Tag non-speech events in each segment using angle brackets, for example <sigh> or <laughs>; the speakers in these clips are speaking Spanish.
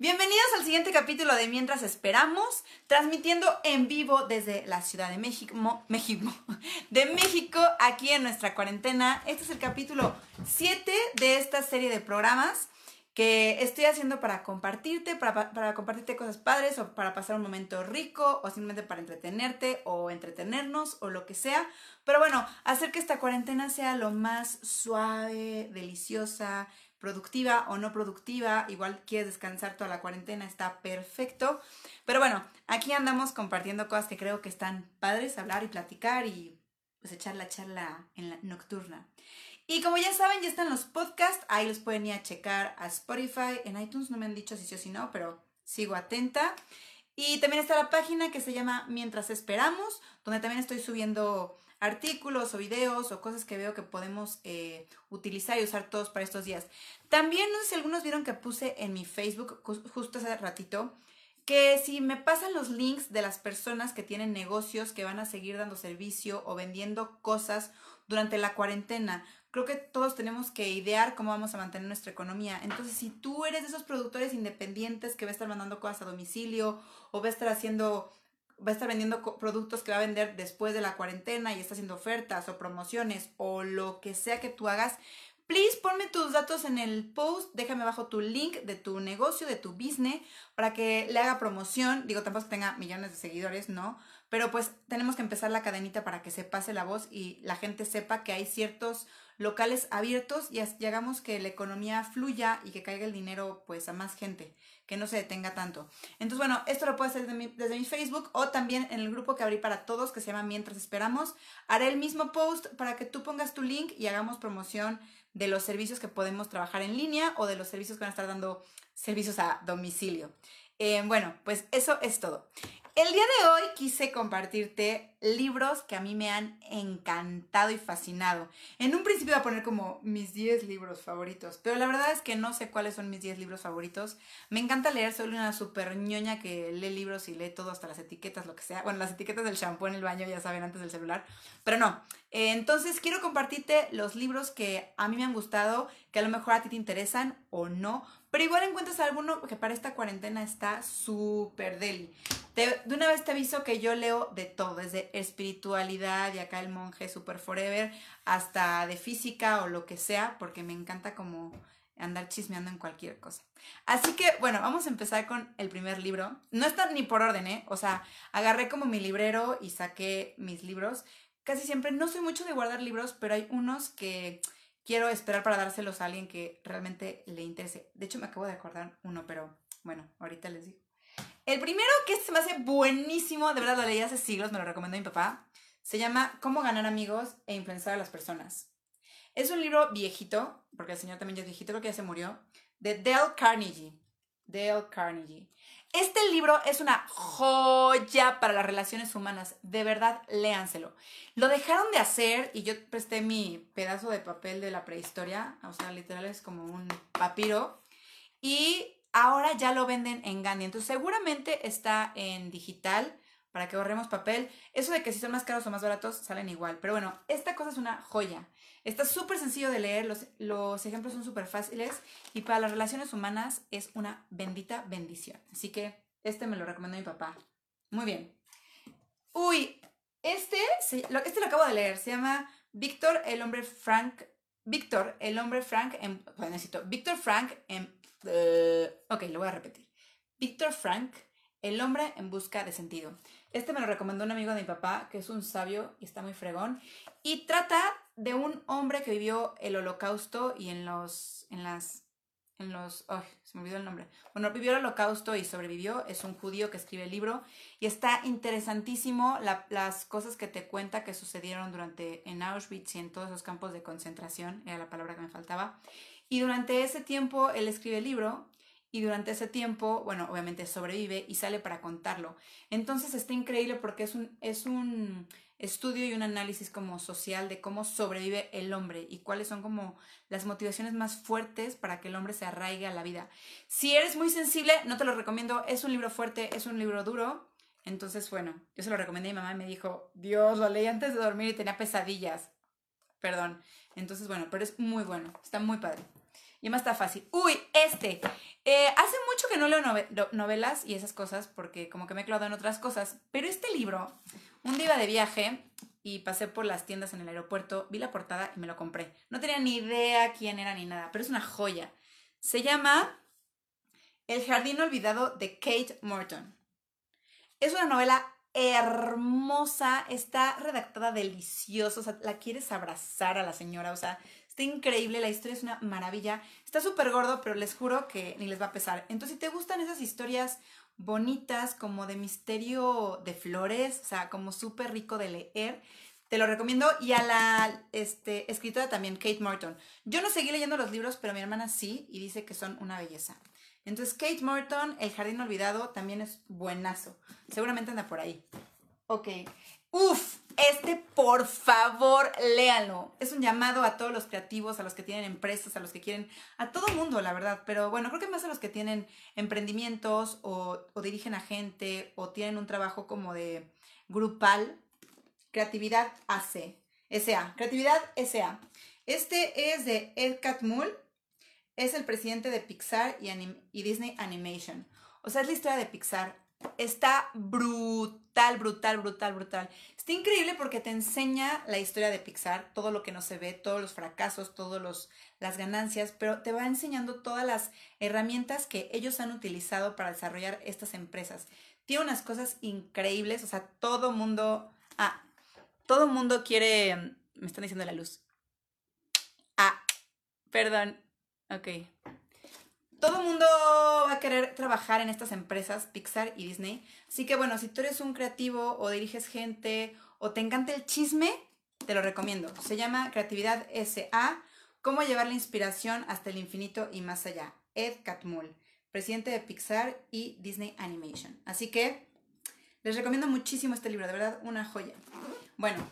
Bienvenidos al siguiente capítulo de Mientras Esperamos, transmitiendo en vivo desde la Ciudad de México, México, <laughs> de México, aquí en nuestra cuarentena. Este es el capítulo 7 de esta serie de programas que estoy haciendo para compartirte, para, para, compartirte cosas padres o para pasar un momento rico o simplemente para entretenerte o entretenernos o lo que sea. Pero bueno, hacer que esta cuarentena sea lo más suave, deliciosa, productiva o no productiva, igual quieres descansar toda la cuarentena, está perfecto. Pero bueno, aquí andamos compartiendo cosas que creo que están padres, hablar y platicar y pues echar la charla en la nocturna. Y como ya saben, ya están los podcasts, ahí los pueden ir a checar a Spotify, en iTunes no me han dicho si sí o si no, pero sigo atenta. Y también está la página que se llama Mientras Esperamos, donde también estoy subiendo artículos o videos o cosas que veo que podemos eh, utilizar y usar todos para estos días. También no sé si algunos vieron que puse en mi Facebook justo hace ratito que si me pasan los links de las personas que tienen negocios que van a seguir dando servicio o vendiendo cosas durante la cuarentena, creo que todos tenemos que idear cómo vamos a mantener nuestra economía. Entonces, si tú eres de esos productores independientes que va a estar mandando cosas a domicilio o va a estar haciendo va a estar vendiendo productos que va a vender después de la cuarentena y está haciendo ofertas o promociones o lo que sea que tú hagas, please ponme tus datos en el post, déjame abajo tu link de tu negocio, de tu business, para que le haga promoción. Digo, tampoco tenga millones de seguidores, ¿no? Pero pues tenemos que empezar la cadenita para que se pase la voz y la gente sepa que hay ciertos locales abiertos y, hagamos que la economía fluya y que caiga el dinero pues a más gente, que no se detenga tanto. Entonces, bueno, esto lo puedo hacer desde mi, Facebook o también en el grupo que abrí para todos que se llama Mientras Esperamos. Haré el mismo post para que tú pongas tu link y hagamos promoción de los servicios que podemos trabajar en línea o de los servicios que van a estar dando servicios a domicilio. Eh, bueno, pues eso es todo. El día de hoy quise compartirte libros que a mí me han encantado y fascinado. En un principio iba a poner como mis 10 libros favoritos, pero la verdad es que no sé cuáles son mis 10 libros favoritos. Me encanta leer, soy una super ñoña que lee libros y lee todo, hasta las etiquetas, lo que sea. Bueno, las etiquetas del shampoo en el baño, ya saben, antes del celular. Pero no. Entonces quiero compartirte los libros que a mí me han gustado, que a lo mejor a ti te interesan o no, pero igual encuentras alguno que para esta cuarentena está súper deli. De una vez te aviso que yo leo de todo, desde espiritualidad y acá el monje super forever, hasta de física o lo que sea, porque me encanta como andar chismeando en cualquier cosa. Así que, bueno, vamos a empezar con el primer libro. No está ni por orden, ¿eh? O sea, agarré como mi librero y saqué mis libros. Casi siempre, no soy mucho de guardar libros, pero hay unos que quiero esperar para dárselos a alguien que realmente le interese. De hecho, me acabo de acordar uno, pero bueno, ahorita les digo. El primero que se me hace buenísimo, de verdad lo leí hace siglos, me lo recomendó mi papá, se llama Cómo ganar amigos e influenciar a las personas. Es un libro viejito, porque el señor también ya es viejito, creo que ya se murió, de Dale Carnegie. Dale Carnegie. Este libro es una joya para las relaciones humanas. De verdad, léanselo. Lo dejaron de hacer y yo presté mi pedazo de papel de la prehistoria. O sea, literal es como un papiro. Y ahora ya lo venden en Gandhi. Entonces, seguramente está en digital para que ahorremos papel. Eso de que si son más caros o más baratos salen igual. Pero bueno, esta cosa es una joya. Está súper sencillo de leer, los, los ejemplos son súper fáciles y para las relaciones humanas es una bendita bendición. Así que este me lo recomendó mi papá. Muy bien. Uy, este, este lo acabo de leer, se llama Víctor el hombre Frank. Víctor el hombre Frank en... Bueno, necesito. Víctor Frank en... Uh, ok, lo voy a repetir. Víctor Frank el hombre en busca de sentido. Este me lo recomendó un amigo de mi papá, que es un sabio y está muy fregón. Y trata de un hombre que vivió el holocausto y en los. en las. en los. Ay, se me olvidó el nombre. Bueno, vivió el holocausto y sobrevivió. Es un judío que escribe el libro. Y está interesantísimo las cosas que te cuenta que sucedieron durante. en Auschwitz y en todos esos campos de concentración. Era la palabra que me faltaba. Y durante ese tiempo él escribe el libro y durante ese tiempo, bueno, obviamente sobrevive y sale para contarlo. Entonces está increíble porque es un, es un estudio y un análisis como social de cómo sobrevive el hombre y cuáles son como las motivaciones más fuertes para que el hombre se arraigue a la vida. Si eres muy sensible, no te lo recomiendo, es un libro fuerte, es un libro duro. Entonces, bueno, yo se lo recomendé a mi mamá y me dijo, Dios, lo leí antes de dormir y tenía pesadillas. Perdón. Entonces, bueno, pero es muy bueno, está muy padre. Y más está fácil. Uy, este. Eh, hace mucho que no leo novelas y esas cosas porque como que me he clavado en otras cosas. Pero este libro, un día iba de viaje y pasé por las tiendas en el aeropuerto, vi la portada y me lo compré. No tenía ni idea quién era ni nada, pero es una joya. Se llama El jardín olvidado de Kate Morton. Es una novela hermosa, está redactada delicioso, o sea, la quieres abrazar a la señora, o sea, está increíble, la historia es una maravilla, está súper gordo, pero les juro que ni les va a pesar. Entonces, si te gustan esas historias bonitas, como de misterio de flores, o sea, como súper rico de leer, te lo recomiendo. Y a la este, escritora también, Kate Morton. Yo no seguí leyendo los libros, pero mi hermana sí, y dice que son una belleza. Entonces, Kate Morton, El Jardín Olvidado, también es buenazo. Seguramente anda por ahí. Ok. Uf, este por favor, léalo. Es un llamado a todos los creativos, a los que tienen empresas, a los que quieren, a todo mundo, la verdad. Pero bueno, creo que más a los que tienen emprendimientos o, o dirigen a gente o tienen un trabajo como de grupal. Creatividad AC. SA. Creatividad SA. Este es de Ed Catmull es el presidente de Pixar y, Disney Animation. O sea, es la historia de Pixar. Está brutal, brutal, brutal, brutal. Está increíble porque te enseña la historia de Pixar, todo lo que no se ve, todos los fracasos, todas las ganancias, pero te va enseñando todas las herramientas que ellos han utilizado para desarrollar estas empresas. Tiene unas cosas increíbles, o sea, todo mundo... Ah, todo mundo quiere... Me están diciendo la luz. Ah, perdón, Ok. Todo mundo va a querer trabajar en estas empresas, Pixar y Disney. Así que bueno, si tú eres un creativo o diriges gente o te encanta el chisme, te lo recomiendo. Se llama Creatividad SA, cómo llevar la inspiración hasta el infinito y más allá. Ed Catmull, presidente de Pixar y Disney Animation. Así que les recomiendo muchísimo este libro, de verdad, una joya. Bueno,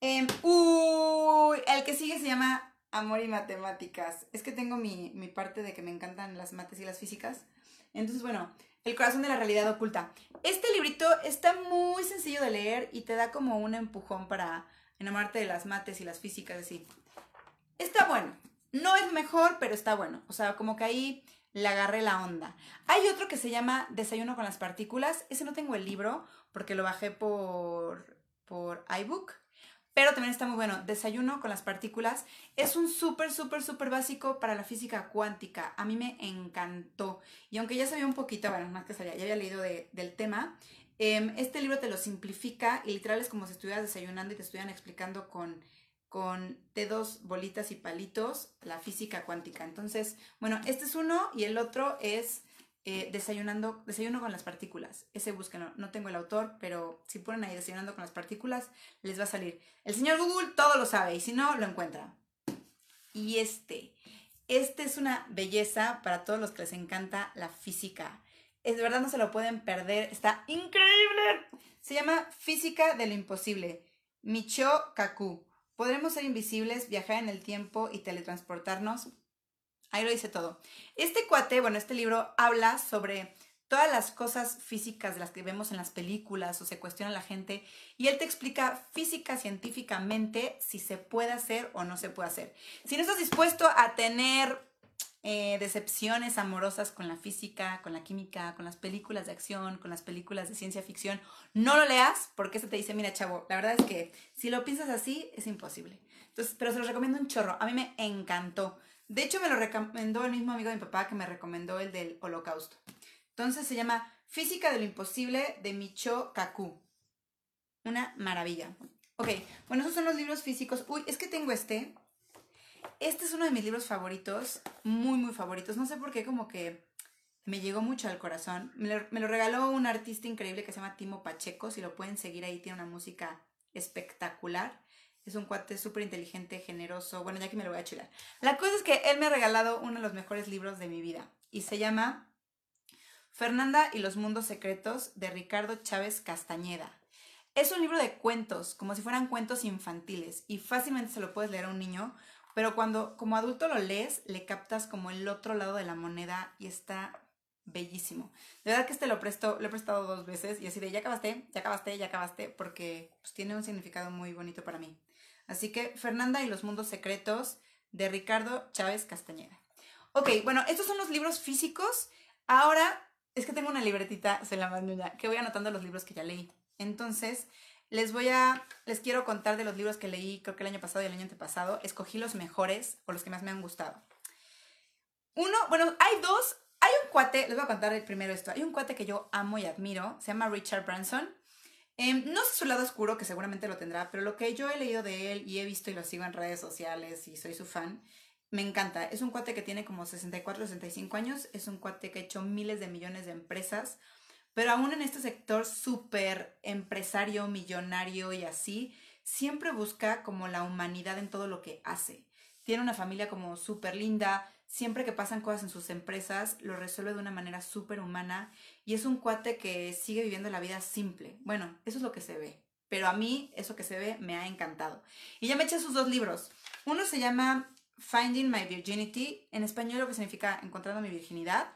em, uy, el que sigue se llama amor y matemáticas. Es que tengo mi, parte de que me encantan las mates y las físicas. Entonces, bueno, El corazón de la realidad oculta. Este librito está muy sencillo de leer y te da como un empujón para enamorarte de las mates y las físicas, así. Está bueno. No es mejor, pero está bueno. O sea, como que ahí le agarré la onda. Hay otro que se llama Desayuno con las partículas. Ese no tengo el libro porque lo bajé por, por iBook. Pero también está muy bueno. Desayuno con las partículas. Es un súper, súper, súper básico para la física cuántica. A mí me encantó. Y aunque ya sabía un poquito, bueno, más que sabía, ya había leído del tema, em, este libro te lo simplifica y literal es como si estuvieras desayunando y te estuvieran explicando con, con dedos, bolitas y palitos la física cuántica. Entonces, bueno, este es uno y el otro es eh, desayunando, desayuno con las partículas. Ese búsquenlo. No tengo el autor, pero si ponen ahí desayunando con las partículas, les va a salir. El señor Google todo lo sabe y si no, lo encuentra. Y este. Este es una belleza para todos los que les encanta la física. Es de verdad no se lo pueden perder. Está increíble. Se llama Física de lo Imposible. Micho Kaku. Podremos ser invisibles, viajar en el tiempo y teletransportarnos Ahí lo dice todo. Este cuate, bueno, este libro habla sobre todas las cosas físicas de las que vemos en las películas o se cuestiona la gente y él te explica física científicamente si se puede hacer o no se puede hacer. Si no estás dispuesto a tener eh, decepciones amorosas con la física, con la química, con las películas de acción, con las películas de ciencia ficción, no lo leas porque eso te dice, mira chavo, la verdad es que si lo piensas así es imposible. Entonces, pero se lo recomiendo un chorro. A mí me encantó. De hecho, me lo recomendó el mismo amigo de mi papá que me recomendó el del holocausto. Entonces se llama Física de lo Imposible de Micho Kaku. Una maravilla. Ok, bueno, esos son los libros físicos. Uy, es que tengo este. Este es uno de mis libros favoritos, muy, muy favoritos. No sé por qué, como que me llegó mucho al corazón. Me lo, me lo regaló un artista increíble que se llama Timo Pacheco. Si lo pueden seguir ahí, tiene una música espectacular. Es un cuate súper inteligente, generoso. Bueno, ya que me lo voy a chular. La cosa es que él me ha regalado uno de los mejores libros de mi vida. Y se llama Fernanda y los mundos secretos de Ricardo Chávez Castañeda. Es un libro de cuentos, como si fueran cuentos infantiles. Y fácilmente se lo puedes leer a un niño. Pero cuando como adulto lo lees, le captas como el otro lado de la moneda y está bellísimo. De verdad que este lo presto, lo he prestado dos veces y así de ya acabaste, ya acabaste, ya acabaste, porque pues, tiene un significado muy bonito para mí. Así que Fernanda y los mundos secretos de Ricardo Chávez Castañeda. Ok, bueno, estos son los libros físicos. Ahora es que tengo una libretita, se la mando ya, que voy anotando los libros que ya leí. Entonces, les voy a, les quiero contar de los libros que leí, creo que el año pasado y el año antepasado. Escogí los mejores o los que más me han gustado. Uno, bueno, hay dos. Hay un cuate, les voy a contar el primero esto. Hay un cuate que yo amo y admiro, se llama Richard Branson. Em, no sé su lado oscuro, que seguramente lo tendrá, pero lo que yo he leído de él y he visto y lo sigo en redes sociales y soy su fan, me encanta. Es un cuate que tiene como 64, 65 años, es un cuate que ha hecho miles de millones de empresas, pero aún en este sector súper empresario, millonario y así, siempre busca como la humanidad en todo lo que hace. Tiene una familia como súper linda, siempre que pasan cosas en sus empresas, lo resuelve de una manera súper humana y es un cuate que sigue viviendo la vida simple. Bueno, eso es lo que se ve. Pero a mí, eso que se ve, me ha encantado. Y ya me eché sus dos libros. Uno se llama Finding My Virginity, en español lo que significa Encontrando mi virginidad.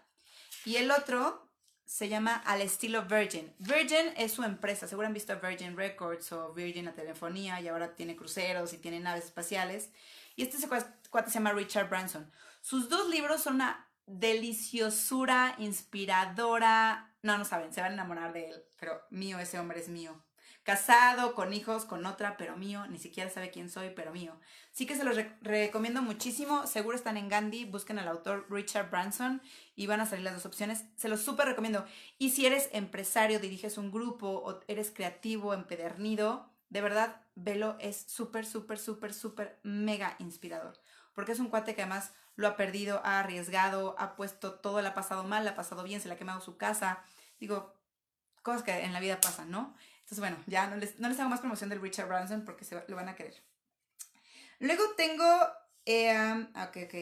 Y el otro se llama Al estilo Virgin. Virgin es su empresa. Seguro han visto Virgin Records o Virgin la telefonía y ahora tiene cruceros y tiene naves espaciales. Y este cuate se llama Richard Branson. Sus dos libros son una deliciosura, inspiradora. No, no saben, se van a enamorar de él, pero mío, ese hombre es mío. Casado, con hijos, con otra, pero mío. Ni siquiera sabe quién soy, pero mío. Sí que se los recomiendo muchísimo. Seguro están en Gandhi. Busquen al autor Richard Branson y van a salir las dos opciones. Se los súper recomiendo. Y si eres empresario, diriges un grupo o eres creativo, empedernido, de verdad, velo. Es súper, súper, súper, súper mega inspirador. Porque es un cuate que además lo ha perdido, ha arriesgado, ha puesto todo, le ha pasado mal, le ha pasado bien, se le ha quemado su casa. Digo, cosas que en la vida pasan, ¿no? Entonces, bueno, ya no les, hago más promoción del Richard Branson porque se lo van a querer. Luego tengo, eh, ok, ok.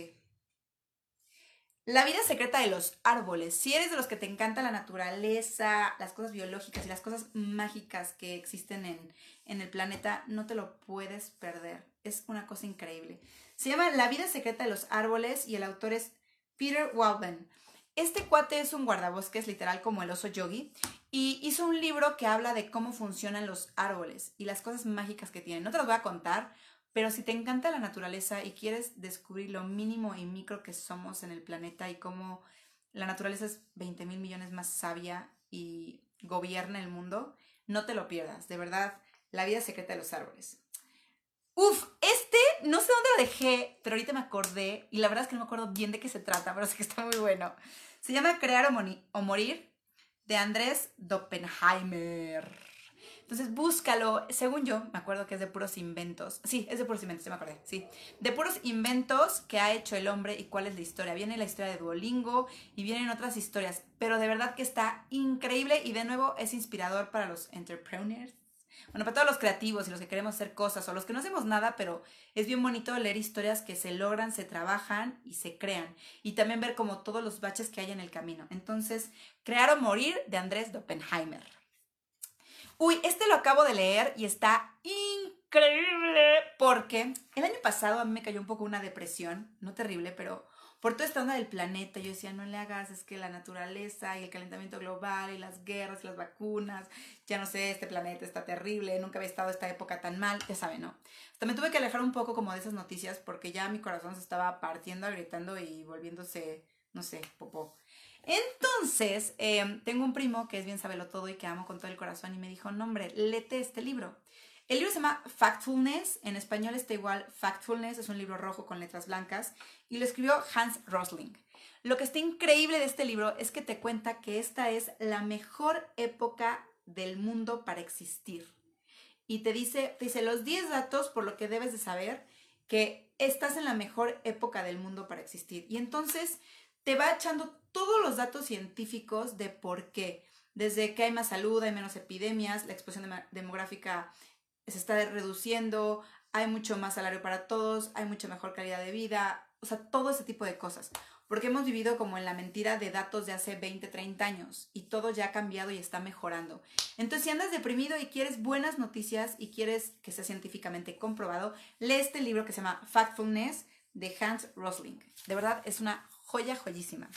La vida secreta de los árboles. Si eres de los que te encanta la naturaleza, las cosas biológicas y las cosas mágicas que existen en, en el planeta, no te lo puedes perder. Es una cosa increíble. Se llama La vida secreta de los árboles y el autor es Peter Walden. Este cuate es un guardabosques, literal como el oso yogi, y hizo un libro que habla de cómo funcionan los árboles y las cosas mágicas que tienen. No te los voy a contar, pero si te encanta la naturaleza y quieres descubrir lo mínimo y micro que somos en el planeta y cómo la naturaleza es 20 mil millones más sabia y gobierna el mundo, no te lo pierdas. De verdad, la vida secreta de los árboles. Uf, este no sé dónde lo dejé, pero ahorita me acordé y la verdad es que no me acuerdo bien de qué se trata, pero sé que está muy bueno. Se llama Crear o, Morir de Andrés Doppenheimer. Entonces búscalo, según yo, me acuerdo que es de puros inventos. Sí, es de puros inventos, se me acordé, sí. De puros inventos que ha hecho el hombre y cuál es la historia. Viene la historia de Duolingo y vienen otras historias, pero de verdad que está increíble y de nuevo es inspirador para los entrepreneurs bueno, para todos los creativos y los que queremos hacer cosas o los que no hacemos nada, pero es bien bonito leer historias que se logran, se trabajan y se crean. Y también ver como todos los baches que hay en el camino. Entonces, Crear o Morir de Andrés Doppenheimer. Uy, este lo acabo de leer y está increíble porque el año pasado a mí me cayó un poco una depresión, no terrible, pero por toda esta onda del planeta. Yo decía, no le hagas, es que la naturaleza y el calentamiento global y las guerras y las vacunas, ya no sé, este planeta está terrible, nunca había estado esta época tan mal, ya saben, ¿no? Hasta me tuve que alejar un poco como de esas noticias porque ya mi corazón se estaba partiendo, gritando y volviéndose, no sé, popó. Entonces, em, tengo un primo que es bien sabelo todo y que amo con todo el corazón y me dijo, no hombre, lete este libro. El libro se llama Factfulness, en español está igual Factfulness, es un libro rojo con letras blancas, y lo escribió Hans Rosling. Lo que está increíble de este libro es que te cuenta que esta es la mejor época del mundo para existir. Y te dice, te dice los 10 datos por lo que debes de saber que estás en la mejor época del mundo para existir. Y entonces te va echando todos los datos científicos de por qué. Desde que hay más salud, hay menos epidemias, la explosión demográfica se está reduciendo, hay mucho más salario para todos, hay mucha mejor calidad de vida, o sea, todo ese tipo de cosas. Porque hemos vivido como en la mentira de datos de hace 20, 30 años y todo ya ha cambiado y está mejorando. Entonces, si andas deprimido y quieres buenas noticias y quieres que sea científicamente comprobado, lee este libro que se llama Factfulness de Hans Rosling. De verdad, es una joya joyísima.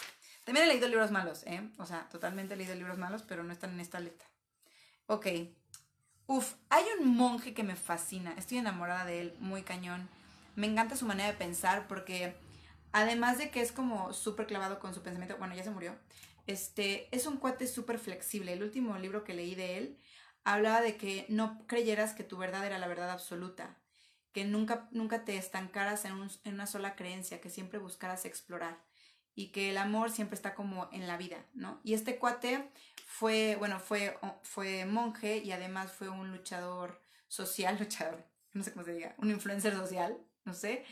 También he leído libros malos, ¿eh? O sea, totalmente he leído libros malos, pero no están en esta lista. Ok, Uf, hay un monje que me fascina. Estoy enamorada de él, muy cañón. Me encanta su manera de pensar porque además de que es como súper clavado con su pensamiento, bueno, ya se murió, este, es un cuate súper flexible. El último libro que leí de él hablaba de que no creyeras que tu verdad era la verdad absoluta, que nunca, nunca te estancaras en, en una sola creencia, que siempre buscaras explorar y que el amor siempre está como en la vida, ¿no? Y este cuate fue, bueno, fue, fue monje y además fue un luchador social, <laughs> luchador, no sé cómo se diga, un influencer social, no sé,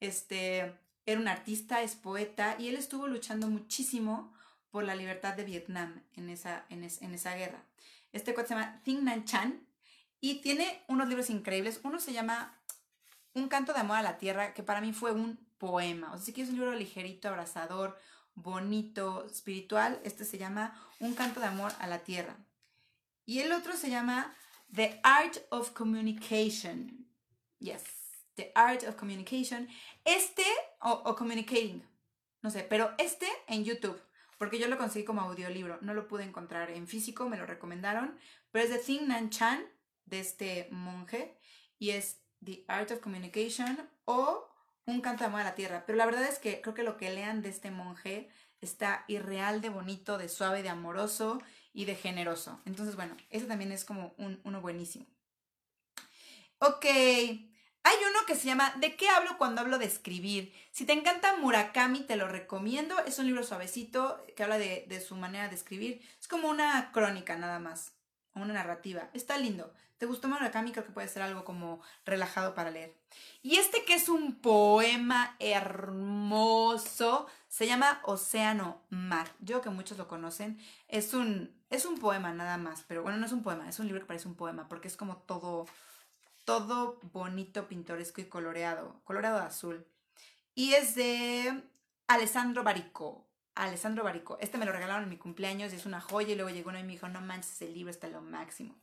este, era un artista, es poeta y él estuvo luchando muchísimo por la libertad de Vietnam en esa, en, en esa guerra. Este cuate se llama Thinh Nan Chan y tiene unos libros increíbles. Uno se llama Un canto de amor a la tierra, que para mí fue un poema. O sea, que es un libro ligerito, abrazador, bonito, espiritual. Este se llama Un canto de amor a la tierra. Y el otro se llama The Art of Communication. Yes, The Art of Communication. Este, o, o Communicating, no sé, pero este en YouTube porque yo lo conseguí como audiolibro, no lo pude encontrar en físico, me lo recomendaron, pero es de Thing Nan Chan, de este monje, y es The Art of Communication o Un canto de amor a la tierra. Pero la verdad es que creo que lo que lean de este monje está irreal de bonito, de suave, de amoroso y de generoso. Entonces, bueno, eso también es como un, uno buenísimo. Ok, hay uno que se llama ¿De qué hablo cuando hablo de escribir? Si te encanta Murakami, te lo recomiendo. Es un libro suavecito que habla de, su manera de escribir. Es como una crónica nada más, una narrativa. Está lindo. ¿Te gustó Murakami? Creo que puede ser algo como relajado para leer. Y este que es un poema hermoso, se llama Océano Mar. Yo que muchos lo conocen, es un, es un poema nada más, pero bueno, no es un poema, es un libro que parece un poema porque es como todo todo bonito, pintoresco y coloreado, coloreado azul. Y es de Alessandro Alessandro Barico. Este me lo regalaron en mi cumpleaños y es una joya. Y luego llegó uno y me dijo, no manches, el libro está lo máximo.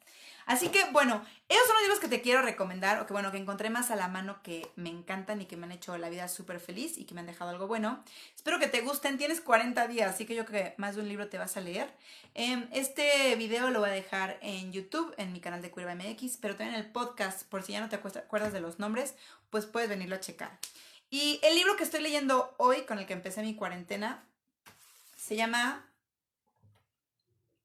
Así que, bueno, esos son los libros que te quiero recomendar, o que, bueno, que encontré más a la mano que me encantan y que me han hecho la vida súper feliz y que me han dejado algo bueno. Espero que te gusten. Tienes 40 días, así que yo creo que más de un libro te vas a leer. Em, este video lo voy a dejar en YouTube, en mi canal de Curva MX, pero también en el podcast, por si ya no te acuerdas de los nombres, pues puedes venirlo a checar. Y el libro que estoy leyendo hoy, con el que empecé mi cuarentena, se llama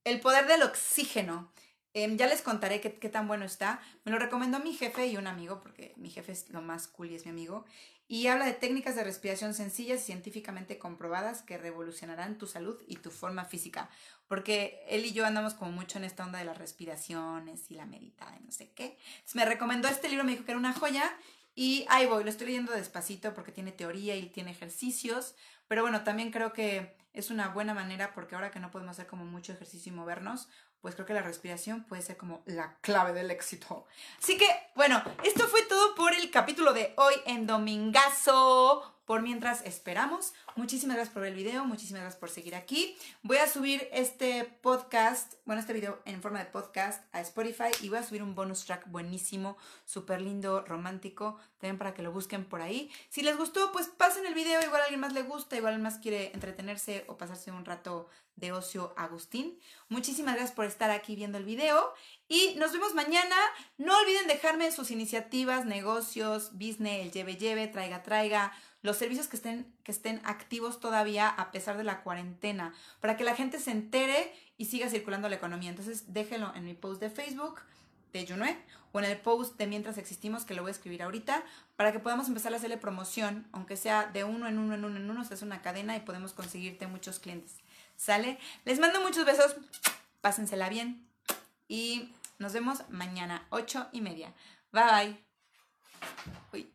El poder del oxígeno. Em, ya les contaré qué, tan bueno está. Me lo recomendó mi jefe y un amigo, porque mi jefe es lo más cool y es mi amigo. Y habla de técnicas de respiración sencillas y científicamente comprobadas que revolucionarán tu salud y tu forma física. Porque él y yo andamos como mucho en esta onda de las respiraciones y la meditada y no sé qué. me recomendó este libro, me dijo que era una joya. Y ahí voy, lo estoy leyendo despacito porque tiene teoría y tiene ejercicios. Pero bueno, también creo que es una buena manera porque ahora que no podemos hacer como mucho ejercicio y movernos, pues creo que la respiración puede ser como la clave del éxito. Así que, bueno, esto fue todo por el capítulo de hoy en Domingazo. Por mientras esperamos, muchísimas gracias por ver el video, muchísimas gracias por seguir aquí. Voy a subir este podcast, bueno, este video en forma de podcast a Spotify y voy a subir un bonus track buenísimo, súper lindo, romántico, también para que lo busquen por ahí. Si les gustó, pues pasen el video, igual a alguien más le gusta, igual alguien más quiere entretenerse o pasarse un rato de ocio Agustín. Muchísimas gracias por estar aquí viendo el video y nos vemos mañana. No olviden dejarme sus iniciativas, negocios, business, el lleve lleve, traiga traiga los servicios que estén, que estén activos todavía a pesar de la cuarentena, para que la gente se entere y siga circulando la economía. Entonces déjenlo en mi post de Facebook de Junué o en el post de Mientras Existimos, que lo voy a escribir ahorita, para que podamos empezar a hacerle promoción, aunque sea de uno en uno en uno en uno, se hace una cadena y podemos conseguirte muchos clientes. ¿Sale? Les mando muchos besos, pásensela bien y nos vemos mañana, ocho y media. Bye bye.